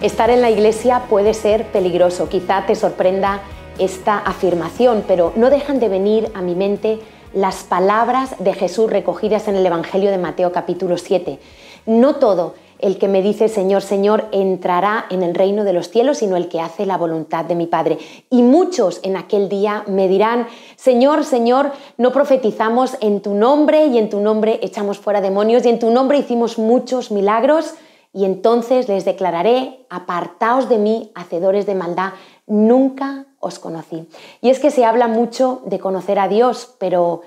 Estar en la iglesia puede ser peligroso, quizá te sorprenda esta afirmación, pero no dejan de venir a mi mente las palabras de Jesús recogidas en el Evangelio de Mateo capítulo 7. No todo el que me dice Señor, Señor entrará en el reino de los cielos, sino el que hace la voluntad de mi Padre. Y muchos en aquel día me dirán, Señor, Señor, no profetizamos en tu nombre y en tu nombre echamos fuera demonios y en tu nombre hicimos muchos milagros. Y entonces les declararé, apartaos de mí, hacedores de maldad, nunca os conocí. Y es que se habla mucho de conocer a Dios, pero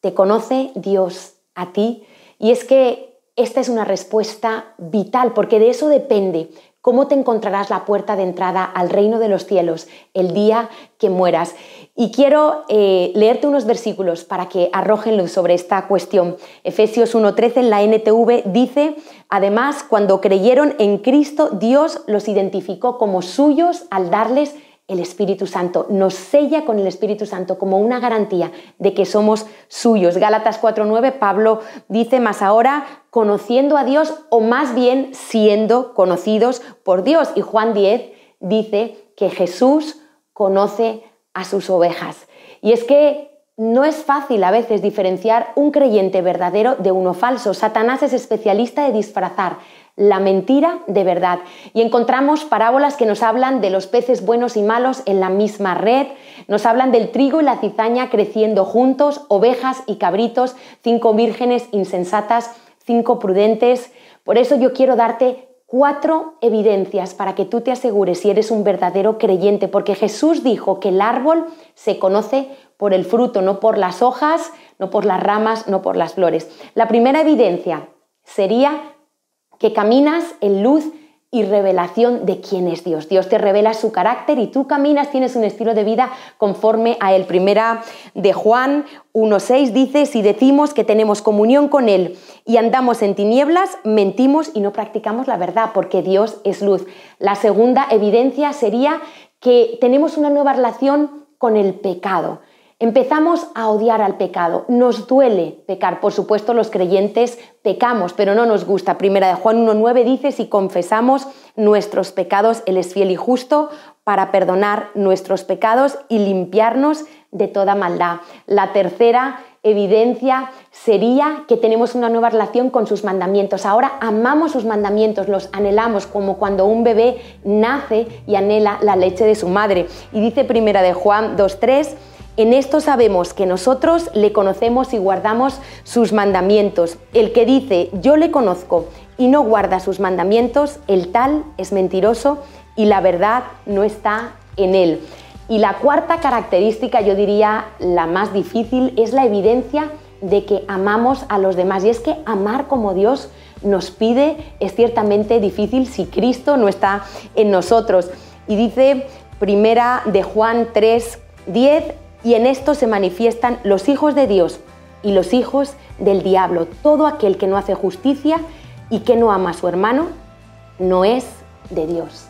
¿te conoce Dios a ti? Y es que esta es una respuesta vital, porque de eso depende cómo te encontrarás la puerta de entrada al reino de los cielos el día que mueras. Y quiero eh, leerte unos versículos para que arrojen luz sobre esta cuestión. Efesios 1.13 en la NTV dice, además, cuando creyeron en Cristo, Dios los identificó como suyos al darles el Espíritu Santo, nos sella con el Espíritu Santo como una garantía de que somos suyos. Gálatas 4.9, Pablo dice más ahora, conociendo a Dios o más bien siendo conocidos por Dios. Y Juan 10 dice que Jesús conoce a sus ovejas. Y es que no es fácil a veces diferenciar un creyente verdadero de uno falso. Satanás es especialista de disfrazar la mentira de verdad. Y encontramos parábolas que nos hablan de los peces buenos y malos en la misma red, nos hablan del trigo y la cizaña creciendo juntos, ovejas y cabritos, cinco vírgenes insensatas, cinco prudentes. Por eso yo quiero darte cuatro evidencias para que tú te asegures si eres un verdadero creyente, porque Jesús dijo que el árbol se conoce por el fruto, no por las hojas, no por las ramas, no por las flores. La primera evidencia sería que caminas en luz y revelación de quién es Dios. Dios te revela su carácter y tú caminas, tienes un estilo de vida conforme a Él. Primera de Juan 1.6 dice, si decimos que tenemos comunión con Él y andamos en tinieblas, mentimos y no practicamos la verdad, porque Dios es luz. La segunda evidencia sería que tenemos una nueva relación con el pecado. Empezamos a odiar al pecado. Nos duele pecar. Por supuesto, los creyentes pecamos, pero no nos gusta. Primera de Juan 1.9 dice, si confesamos nuestros pecados, Él es fiel y justo para perdonar nuestros pecados y limpiarnos de toda maldad. La tercera evidencia sería que tenemos una nueva relación con sus mandamientos. Ahora amamos sus mandamientos, los anhelamos como cuando un bebé nace y anhela la leche de su madre. Y dice Primera de Juan 2.3, en esto sabemos que nosotros le conocemos y guardamos sus mandamientos. El que dice yo le conozco y no guarda sus mandamientos, el tal es mentiroso y la verdad no está en él. Y la cuarta característica, yo diría la más difícil, es la evidencia de que amamos a los demás. Y es que amar como Dios nos pide es ciertamente difícil si Cristo no está en nosotros. Y dice primera de Juan 3, 10, y en esto se manifiestan los hijos de Dios y los hijos del diablo. Todo aquel que no hace justicia y que no ama a su hermano no es de Dios.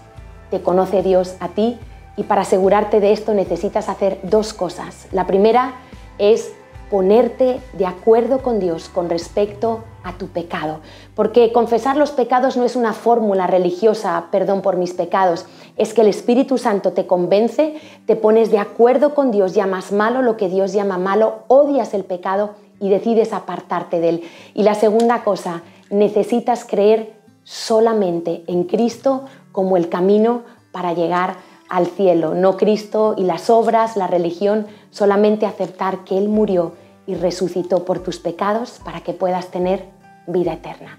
Te conoce Dios a ti y para asegurarte de esto necesitas hacer dos cosas. La primera es ponerte de acuerdo con Dios con respecto a tu pecado. Porque confesar los pecados no es una fórmula religiosa, perdón por mis pecados, es que el Espíritu Santo te convence, te pones de acuerdo con Dios, llamas malo lo que Dios llama malo, odias el pecado y decides apartarte de él. Y la segunda cosa, necesitas creer solamente en Cristo como el camino para llegar al cielo, no Cristo y las obras, la religión, solamente aceptar que Él murió y resucitó por tus pecados para que puedas tener vida eterna.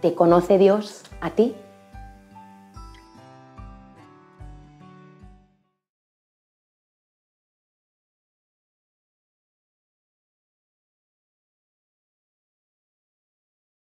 ¿Te conoce Dios a ti?